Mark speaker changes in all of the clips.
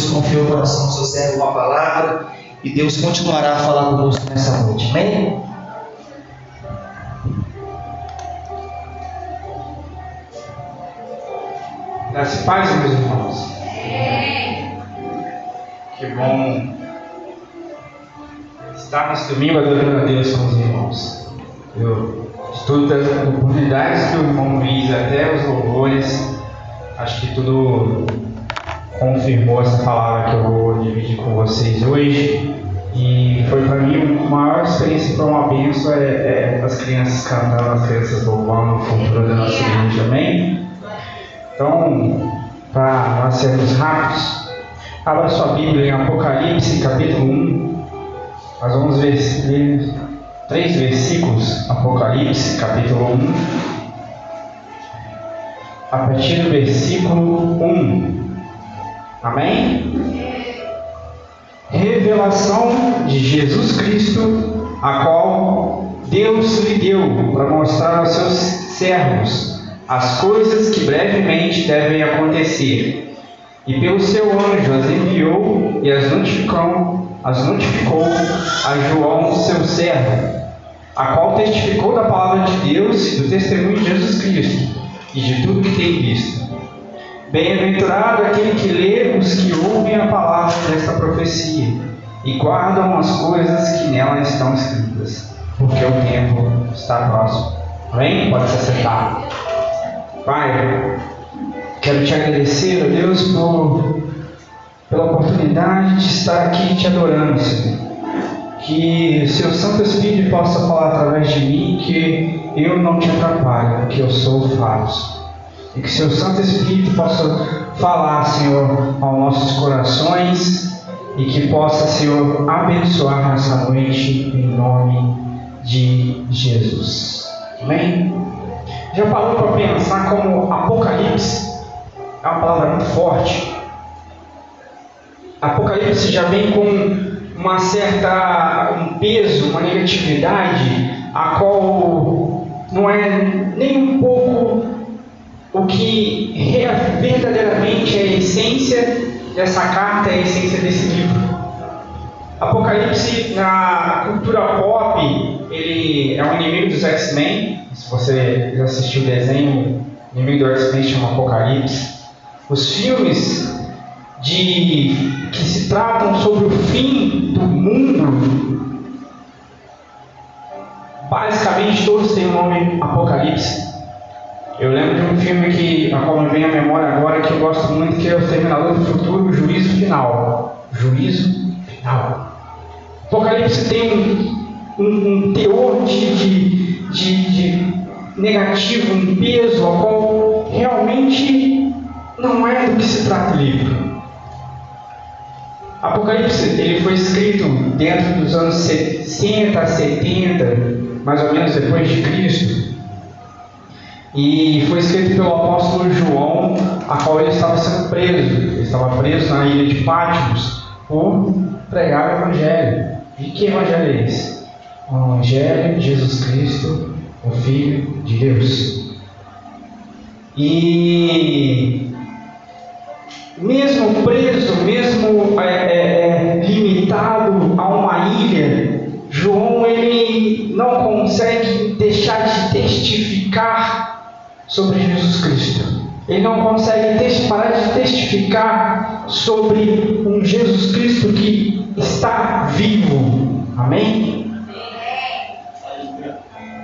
Speaker 1: Deus confiou o coração do seu servo uma palavra e Deus continuará a falar conosco nessa noite. Amém?
Speaker 2: Das paz, meus irmãos. Que bom estar nesse domingo adorando a Deus com os irmãos. Eu estudo das oportunidades que o irmão Luiz, até os louvores, acho que tudo confirmou essa palavra que eu vou dividir com vocês hoje. E foi para mim a maior experiência, foi uma benção é, é, as crianças cantando, as crianças louvando o futuro da nossa igreja, amém? Então, para nós sermos rápidos, abra sua Bíblia em Apocalipse, capítulo 1. Nós vamos ler três versículos, Apocalipse, capítulo 1. A partir do versículo 1. Amém? Revelação de Jesus Cristo, a qual Deus lhe deu para mostrar aos seus servos as coisas que brevemente devem acontecer. E pelo seu anjo as enviou e as notificou, as notificou a João, seu servo, a qual testificou da palavra de Deus e do testemunho de Jesus Cristo e de tudo que tem visto. Bem-aventurado aquele que lê os que ouvem a palavra desta profecia e guardam as coisas que nela estão escritas, porque o tempo está próximo. Amém? Pode se acertar. Pai, quero te agradecer, ó Deus, por, pela oportunidade de estar aqui te adorando, Senhor. Que seu Santo Espírito possa falar através de mim, que eu não te atrapalhe, que eu sou falso. E que seu Santo Espírito possa falar, Senhor, aos nossos corações e que possa, Senhor, abençoar nessa noite em nome de Jesus. Amém? Já parou para pensar como Apocalipse é uma palavra muito forte? Apocalipse já vem com uma certa um peso, uma negatividade, a qual não é nem um pouco o que verdadeiramente é a essência dessa carta, é a essência desse livro. Apocalipse na cultura pop, ele é um inimigo dos X-Men. Se você já assistiu o desenho, o inimigo do X-Men chama Apocalipse. Os filmes de que se tratam sobre o fim do mundo, basicamente todos têm o nome Apocalipse. Eu lembro de um filme que, a qual me vem à memória agora, que eu gosto muito, que é O Terminador do Futuro, o Juízo Final. Juízo Final. Apocalipse tem um, um, um teor de, de, de, de, negativo, um peso, a qual realmente não é do que se trata o livro. Apocalipse ele foi escrito dentro dos anos 60 a 70, mais ou menos depois de Cristo. E foi escrito pelo apóstolo João, a qual ele estava sendo preso. Ele estava preso na ilha de Patmos por pregar o Evangelho. E que Evangelho é esse? O Evangelho de Jesus Cristo, o Filho de Deus. E mesmo preso, mesmo é, é, é, limitado a uma ilha, João ele não consegue deixar de testificar sobre Jesus Cristo. Ele não consegue parar de testificar sobre um Jesus Cristo que está vivo. Amém?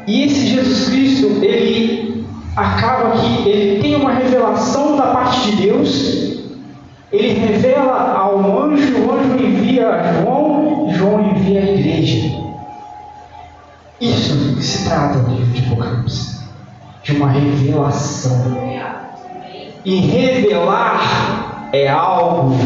Speaker 2: E esse Jesus Cristo, ele acaba que ele tem uma revelação da parte de Deus. Ele revela ao anjo, o anjo envia João, João envia a igreja. Isso se trata do livro de Apocalipse de uma revelação. E revelar é algo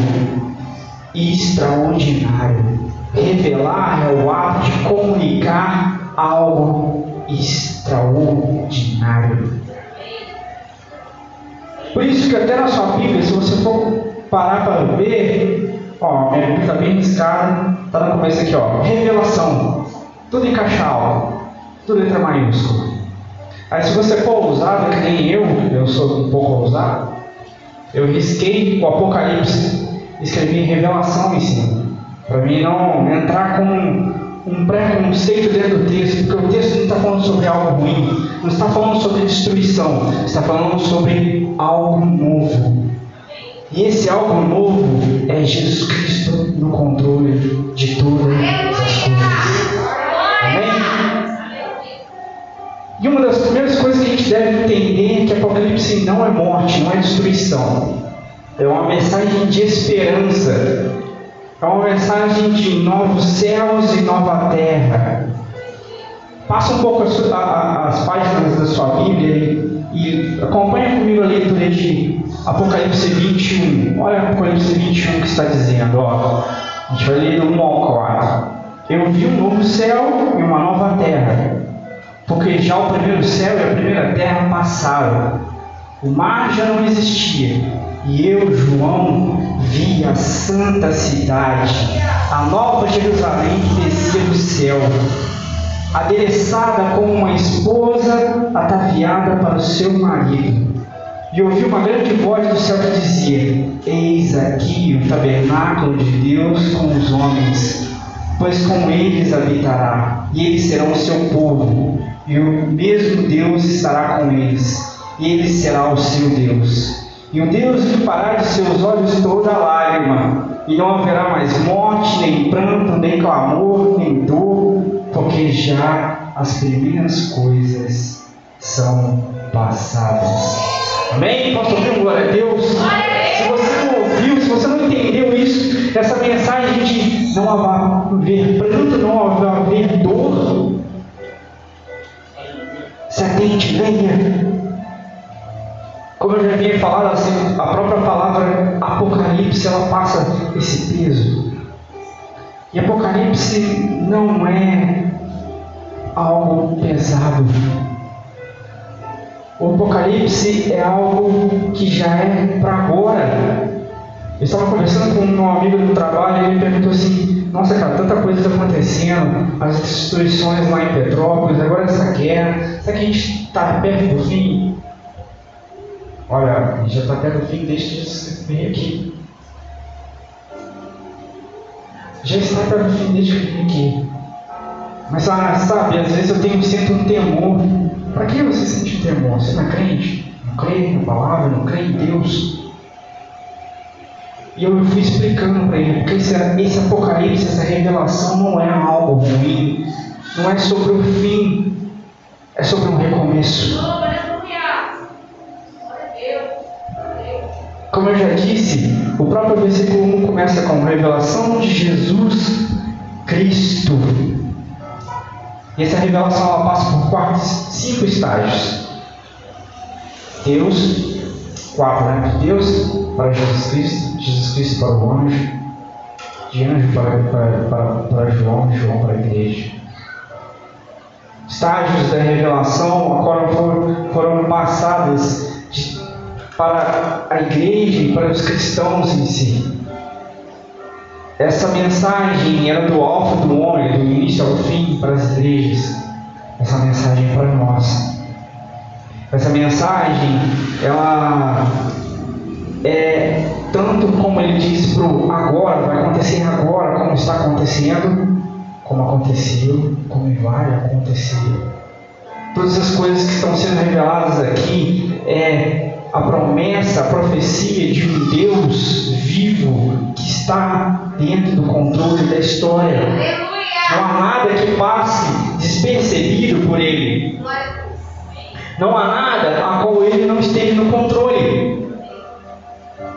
Speaker 2: extraordinário. Revelar é o ato de comunicar algo extraordinário. Por isso que até na sua Bíblia, se você for parar para ver, ó, minha Bíblia está bem riscada, está no começo aqui, ó, revelação, tudo em caixa alta, tudo letra maiúscula. Aí se você for ousado, que nem eu, eu sou um pouco ousado, eu risquei o Apocalipse, escrevi revelação em cima. Para mim não entrar com um preconceito dentro do texto, porque o texto não está falando sobre algo ruim, não está falando sobre destruição, está falando sobre algo novo. E esse algo novo é Jesus Cristo no controle de deve entender que Apocalipse não é morte, não é destruição. É uma mensagem de esperança. É uma mensagem de novos céus e nova terra. Passa um pouco as, as páginas da sua Bíblia e, e acompanha comigo a leitura de Apocalipse 21. Olha Apocalipse 21 que está dizendo. Ó. A gente vai ler do 1 ao 4. Eu vi um novo céu e uma nova terra, porque já o primeiro céu e a primeira terra passaram. O mar já não existia e eu, João, vi a santa cidade, a nova Jerusalém que descia do céu, adereçada como uma esposa ataviada para o seu marido. E ouvi uma grande voz do céu que dizia: Eis aqui o tabernáculo de Deus com os homens, pois com eles habitará, e eles serão o seu povo, e o mesmo Deus estará com eles, ele será o seu Deus. E o Deus limpará de seus olhos toda lágrima, e não haverá mais morte, nem pranto, nem clamor, nem dor, porque já as primeiras coisas são passadas. Amém? Posso ouvir glória a Deus? Se você não ouviu, se você não entendeu isso, essa mensagem de não haver pranto, não haver se atente, venha como eu já havia falado, assim, a própria palavra Apocalipse ela passa esse peso. E Apocalipse não é algo pesado. O Apocalipse é algo que já é para agora. Eu estava conversando com um amigo do trabalho e ele perguntou assim: Nossa, cara, tanta coisa está acontecendo, as destruições lá em Petrópolis, agora essa guerra, será que a gente está perto do fim? Olha, a gente já está perto do fim desde que Jesus veio aqui. Já está perto do fim desde que vim aqui. Mas ah, sabe, às vezes eu tenho, sinto um temor. Para que você sente um temor? Você não é crente? Não crê na palavra? Não crê em Deus? E eu fui explicando para ele, porque esse, esse apocalipse, essa revelação não é algo ruim, não é sobre o fim, é sobre um recomeço. Como eu já disse, o próprio versículo 1 começa com revelação de Jesus Cristo. E essa revelação ela passa por quatro, cinco estágios. Deus, quatro, né? De Deus para Jesus Cristo, Jesus Cristo para o anjo, de anjo para, para, para, para João, João para a igreja. Estágios da revelação agora foram, foram passadas de para a igreja e para os cristãos em si. Essa mensagem era do alfa do homem, do início ao fim para as igrejas. Essa mensagem é para nós. Essa mensagem, ela é tanto como ele diz para o agora, vai acontecer agora, como está acontecendo, como aconteceu, como vai acontecer. Todas as coisas que estão sendo reveladas aqui é a promessa, a profecia de um Deus vivo que está dentro do controle da história. Não há nada que passe despercebido por Ele. Não há nada a qual Ele não esteja no controle.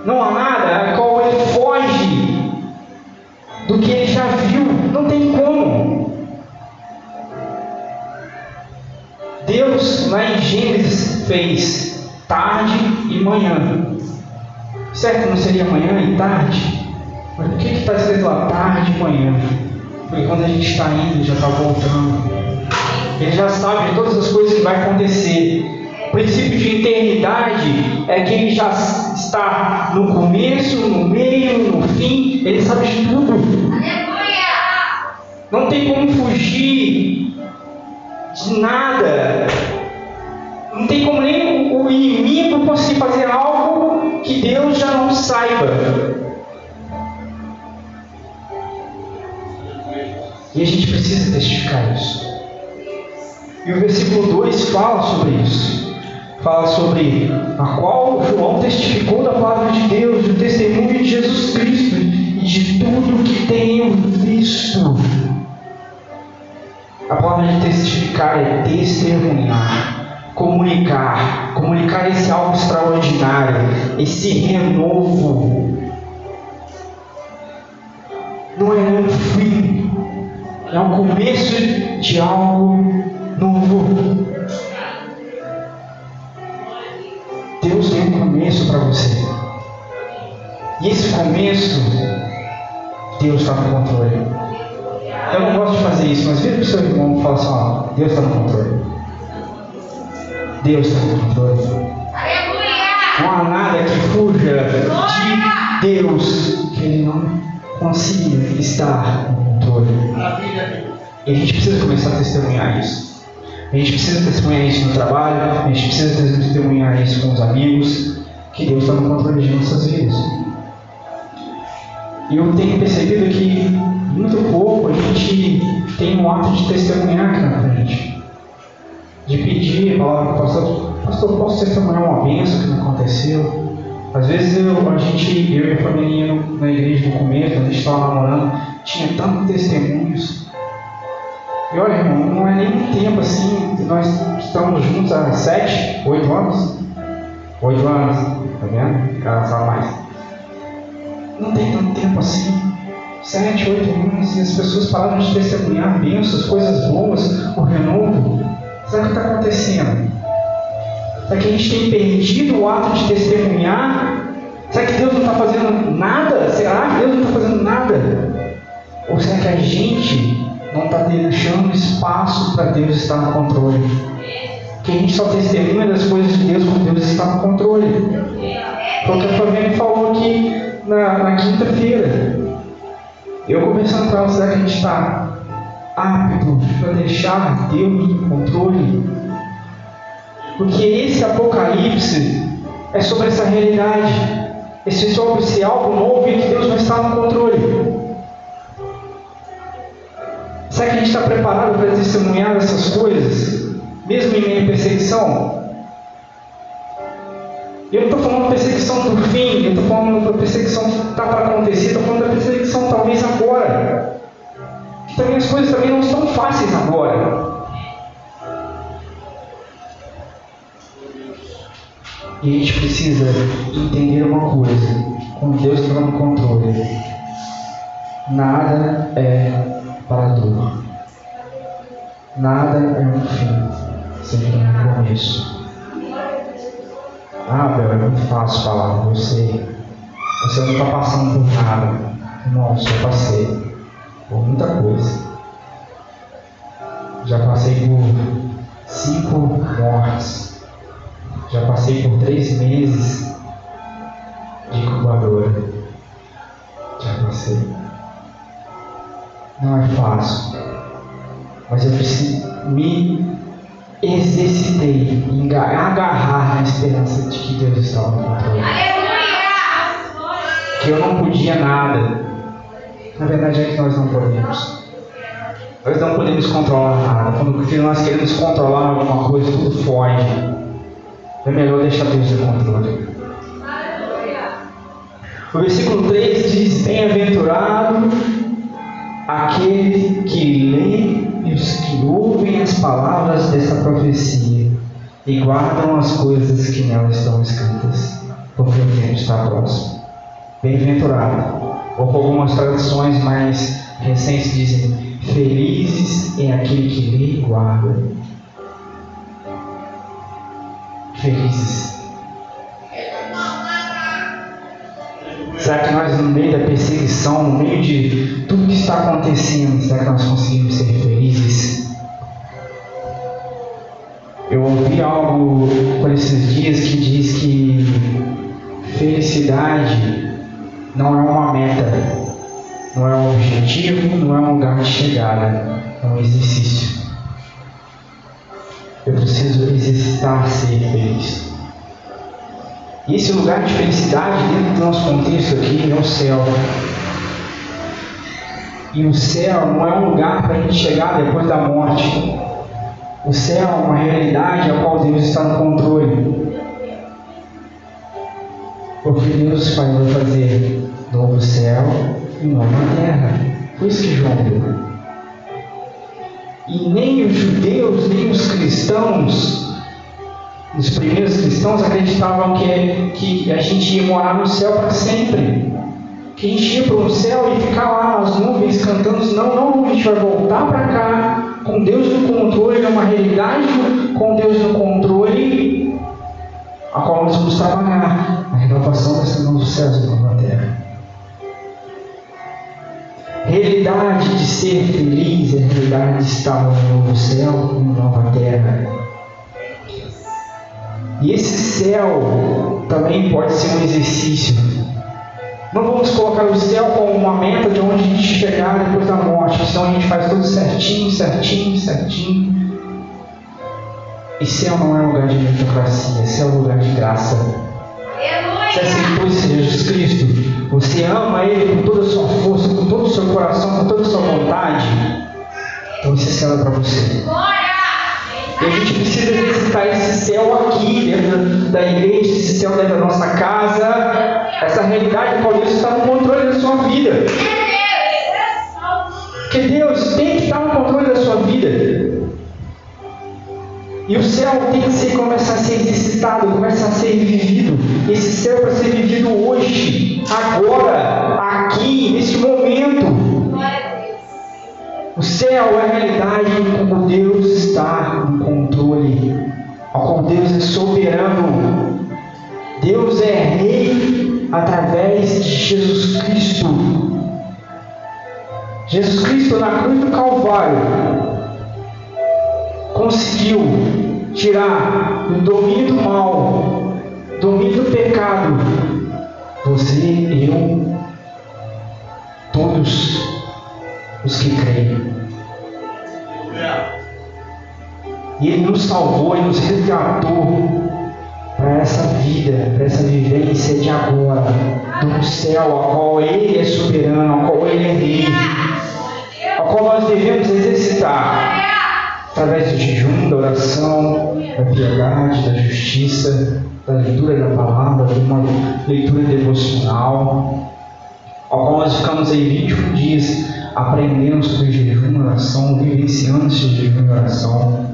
Speaker 2: Não há nada a qual Ele foge do que Ele já viu. Não tem como. Deus, lá em Gênesis, fez tarde e manhã. Certo? Não seria manhã e tarde? Mas por que está escrito lá tarde e manhã? Porque quando a gente está indo, já está voltando. Ele já sabe de todas as coisas que vai acontecer. O princípio de eternidade é que ele já está no começo, no meio, no fim, ele sabe de tudo. Não tem como fugir de nada. Não tem como nem o inimigo conseguir fazer algo que Deus já não saiba. E a gente precisa testificar isso. E o versículo 2 fala sobre isso. Fala sobre a qual João testificou da palavra de Deus, do testemunho de Jesus Cristo e de tudo que tenho visto. A palavra de testificar é testemunhar, comunicar, comunicar esse algo extraordinário, esse renovo. Não é um fim, é o começo de algo novo. Para você. E esse começo, Deus está no controle. Eu não gosto de fazer isso, mas vira para o seu irmão e fala assim: ó, Deus está no controle. Deus está no controle. Não há nada que fuja de Deus que Ele não consiga estar no controle. E a gente precisa começar a testemunhar isso. A gente precisa testemunhar isso no trabalho, a gente precisa testemunhar isso com os amigos, que Deus está no controle de nossas vidas. E eu tenho percebido que muito pouco a gente tem um ato de testemunhar aqui na frente. De pedir a palavra para o pastor, pastor, posso testemunhar uma bênção que me aconteceu? Às vezes eu, a gente, eu e a família na igreja no começo, quando a gente estava namorando, tinha tantos testemunhos e olha, irmão, não é nem um tempo assim, nós estamos juntos há sete, oito anos. Oito anos, tá vendo? Cara, sabe mais. Não tem tanto tempo assim. Sete, oito anos, e as pessoas pararam de testemunhar bênçãos, coisas boas, o renovo. Sabe o que está acontecendo? Será que a gente tem perdido o ato de testemunhar? Será que Deus não está fazendo nada? Será que Deus não está fazendo nada? Ou será que a gente não está deixando espaço para Deus estar no controle. Que a gente só testemunha das coisas de Deus quando Deus está no controle. Foi o que falou aqui na, na quinta-feira. Eu conversando com ela, será que a gente está apto para deixar Deus no controle? Porque esse apocalipse é sobre essa realidade. Esse sobre esse algo novo e que Deus vai estar no controle. Será que a gente está preparado para testemunhar essas coisas, mesmo em meio à perseguição? Eu não estou falando da perseguição do fim, eu estou falando da perseguição que está para acontecer, estou falando da perseguição talvez agora. Que também as coisas também não estão fáceis agora. E a gente precisa entender uma coisa: com Deus no controle, nada é para dor. Nada é um fim, sempre um começo. Ah, Bel, é muito fácil falar com você. Você não está passando por nada. Nossa, eu passei por muita coisa. Já passei por cinco mortes. Já passei por três meses de incubadora. Já passei. Não é fácil. Mas eu preciso me exercitei em agarrar na esperança de que Deus estava no controle. Que eu não podia nada. Na verdade é que nós não podemos. Nós não podemos controlar nada. Quando nós queremos controlar alguma coisa, tudo foge. É melhor deixar Deus no controle. O versículo 3 diz: Bem-aventurado aquele que lê os que ouvem as palavras dessa profecia e guardam as coisas que nela estão escritas, porque o tempo está próximo. Bem-aventurado. Ou com algumas traduções mais recentes dizem: Felizes em aquele que lê e guarda. Felizes Será que nós, no meio da perseguição, no meio de tudo que está acontecendo, será que nós conseguimos ser felizes? Eu ouvi algo por esses dias que diz que felicidade não é uma meta, não é um objetivo, não é um lugar de chegada, é um exercício. Eu preciso exercitar ser feliz. E esse lugar de felicidade, dentro do nosso contexto aqui, é o céu. E o céu não é um lugar para a gente chegar depois da morte. O céu é uma realidade a qual Deus está no controle. Porque Deus vai fazer novo céu e nova terra. Foi isso que João viu. E nem os judeus, nem os cristãos, os primeiros cristãos acreditavam que, que a gente ia morar no céu para sempre. Que a gente ia para o céu e ficar lá nas nuvens cantando. Não, não, a gente vai voltar para cá com Deus no controle, é uma realidade com Deus no controle, a qual nós vamos trabalhar a renovação desse novo céu e nova terra. Realidade de ser feliz é realidade de estar no novo céu e nova terra. E esse céu também pode ser um exercício. Não vamos colocar o céu como uma meta de onde a gente chegar depois da morte, senão a gente faz tudo certinho, certinho, certinho. E céu não é um lugar de meritocracia, céu é um lugar de graça. Você aceitou esse Jesus Cristo? Você ama Ele com toda a sua força, com todo o seu coração, com toda a sua vontade? Então esse céu é para você. E a gente precisa exercitar esse céu aqui, dentro da igreja, esse céu dentro da nossa casa, essa realidade Deus está no controle da sua vida. Porque Deus tem que estar no controle da sua vida. E o céu tem que ser, começar a ser exercitado, começar a ser vivido. Esse céu para ser vivido hoje, agora, aqui, nesse momento. Céu é a realidade como Deus está no controle, como Deus é soberano. Deus é rei através de Jesus Cristo. Jesus Cristo na cruz do Calvário conseguiu tirar o domínio do mal, domínio do pecado. Você, eu, todos os que creem. E Ele nos salvou e nos resgatou para essa vida, para essa vivência de agora, do céu, a qual Ele é soberano, a qual Ele é rei, a qual nós devemos exercitar através do jejum, da oração, da piedade, da justiça, da leitura da palavra, de uma leitura devocional, ao qual nós ficamos aí 21 dias aprendendo sobre jejum e oração, vivenciando esse jejum e oração.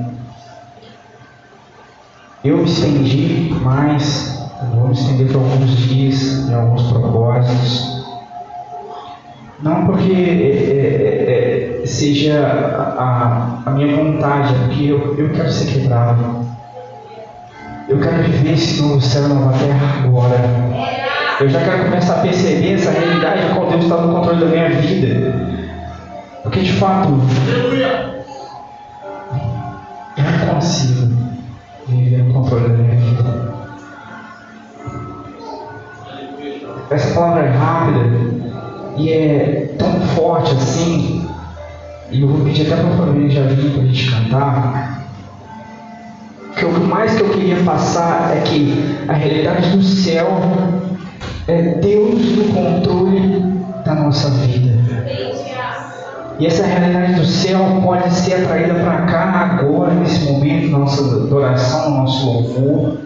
Speaker 2: Eu me estendi mais, vou me estender por alguns dias, em alguns propósitos. Não porque é, é, é, seja a, a, minha vontade, é porque eu, eu quero ser quebrado. Eu quero viver esse novo céu e nova terra agora. Eu já quero começar a perceber essa realidade qual Deus está no controle da minha vida. Porque de fato, eu não consigo viver no controle da minha vida. Essa palavra é rápida e é tão forte assim. E eu vou pedir até para a família já vir para a gente cantar. Que o mais que eu queria passar é que a realidade do céu é Deus no controle da nossa vida. E essa realidade do céu pode ser atraída para cá agora, nesse momento, nossa adoração, nosso louvor.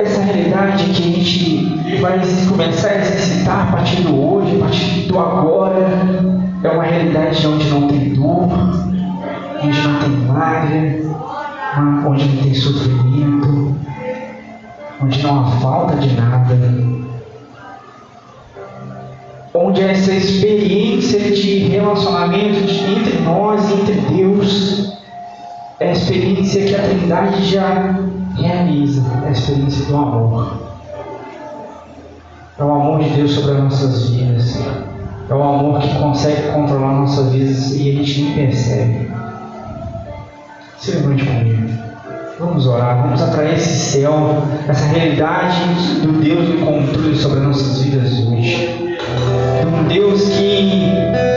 Speaker 2: Essa realidade que a gente vai começar a exercitar a partir do hoje, a partir do agora, é uma realidade onde não tem dor, onde não tem lágrima, onde não tem sofrimento, onde não há falta de nada onde essa experiência de relacionamento entre nós entre Deus é a experiência que a Trindade já realiza, é a experiência do amor. É o amor de Deus sobre as nossas vidas. É o amor que consegue controlar nossas vidas e a gente nem percebe. Se levante comigo. Vamos orar, vamos atrair esse céu, essa realidade do Deus no controle sobre as nossas vidas hoje Deus que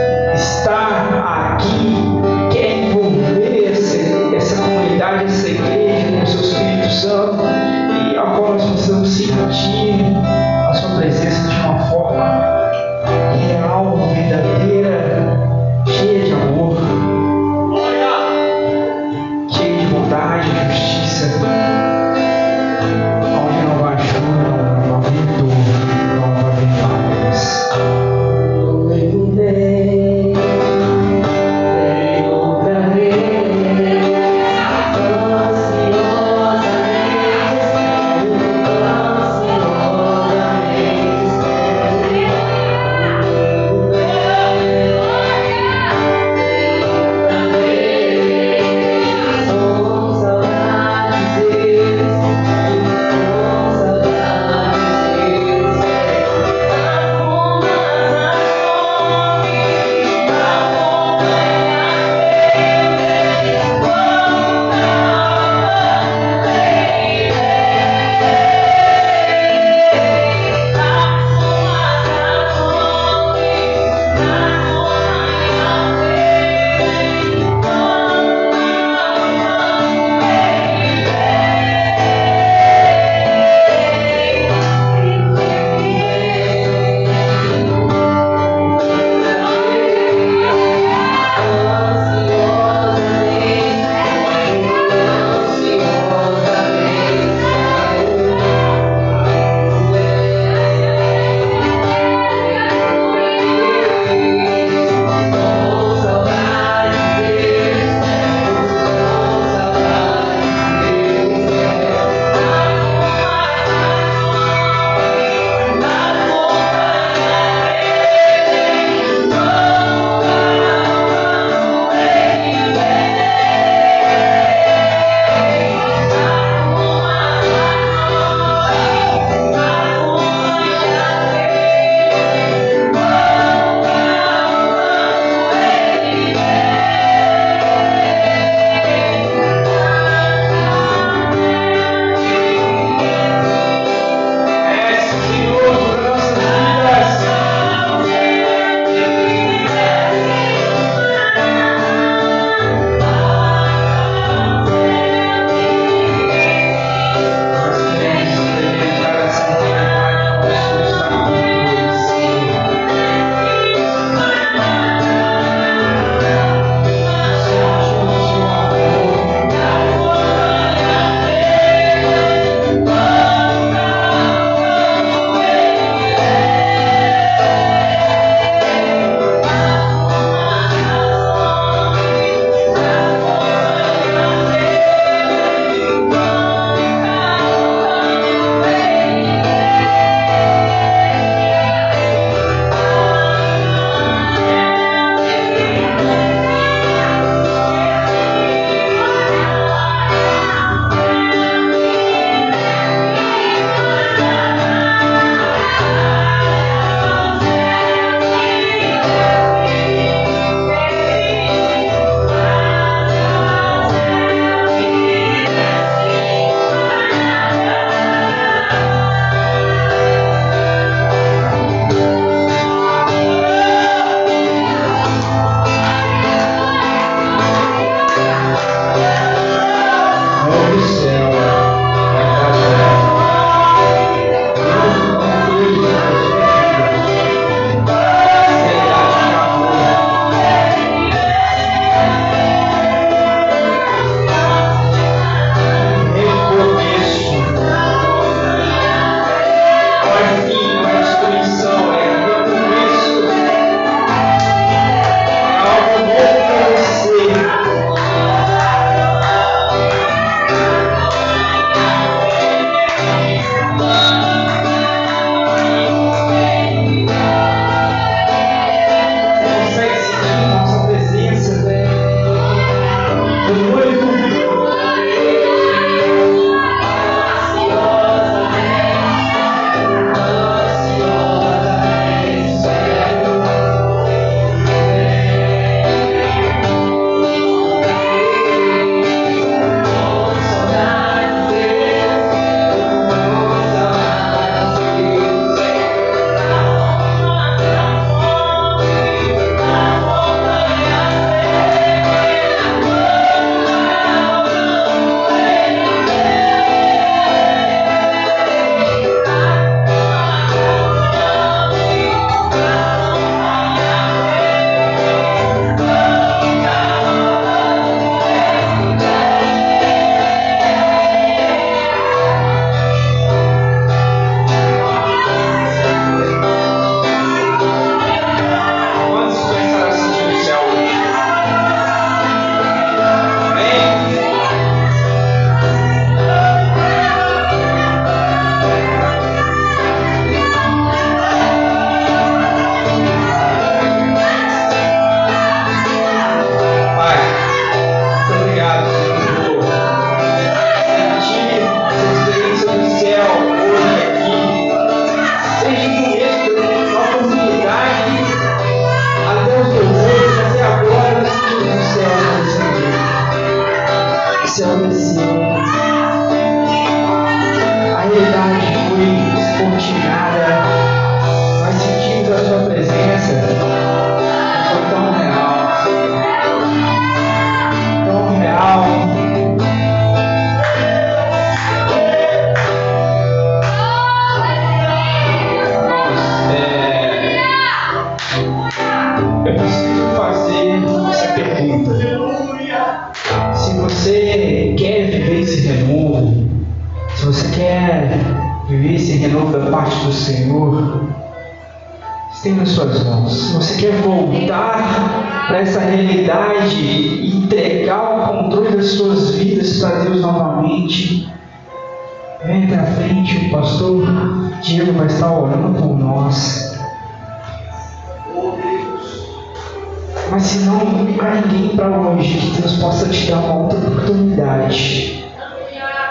Speaker 2: te dar uma outra oportunidade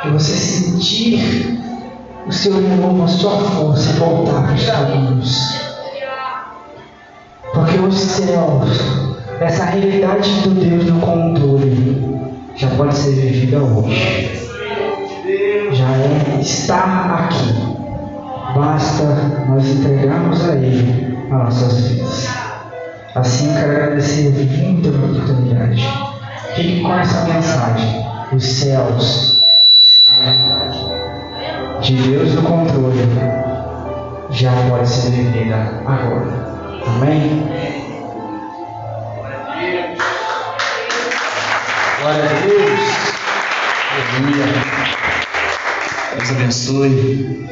Speaker 2: de você sentir o seu renovo, a sua força voltar para os caminhos. Porque os céus, essa realidade do Deus no controle, já pode ser vivida hoje. Já é estar aqui. Basta nós entregarmos a Ele as nossas vidas. Assim quero agradecer muito a oportunidade. Fique com essa mensagem. Os céus, de Deus no controle, já pode ser vivida agora. Amém?
Speaker 1: Glória a Deus. Aleluia. Deus abençoe.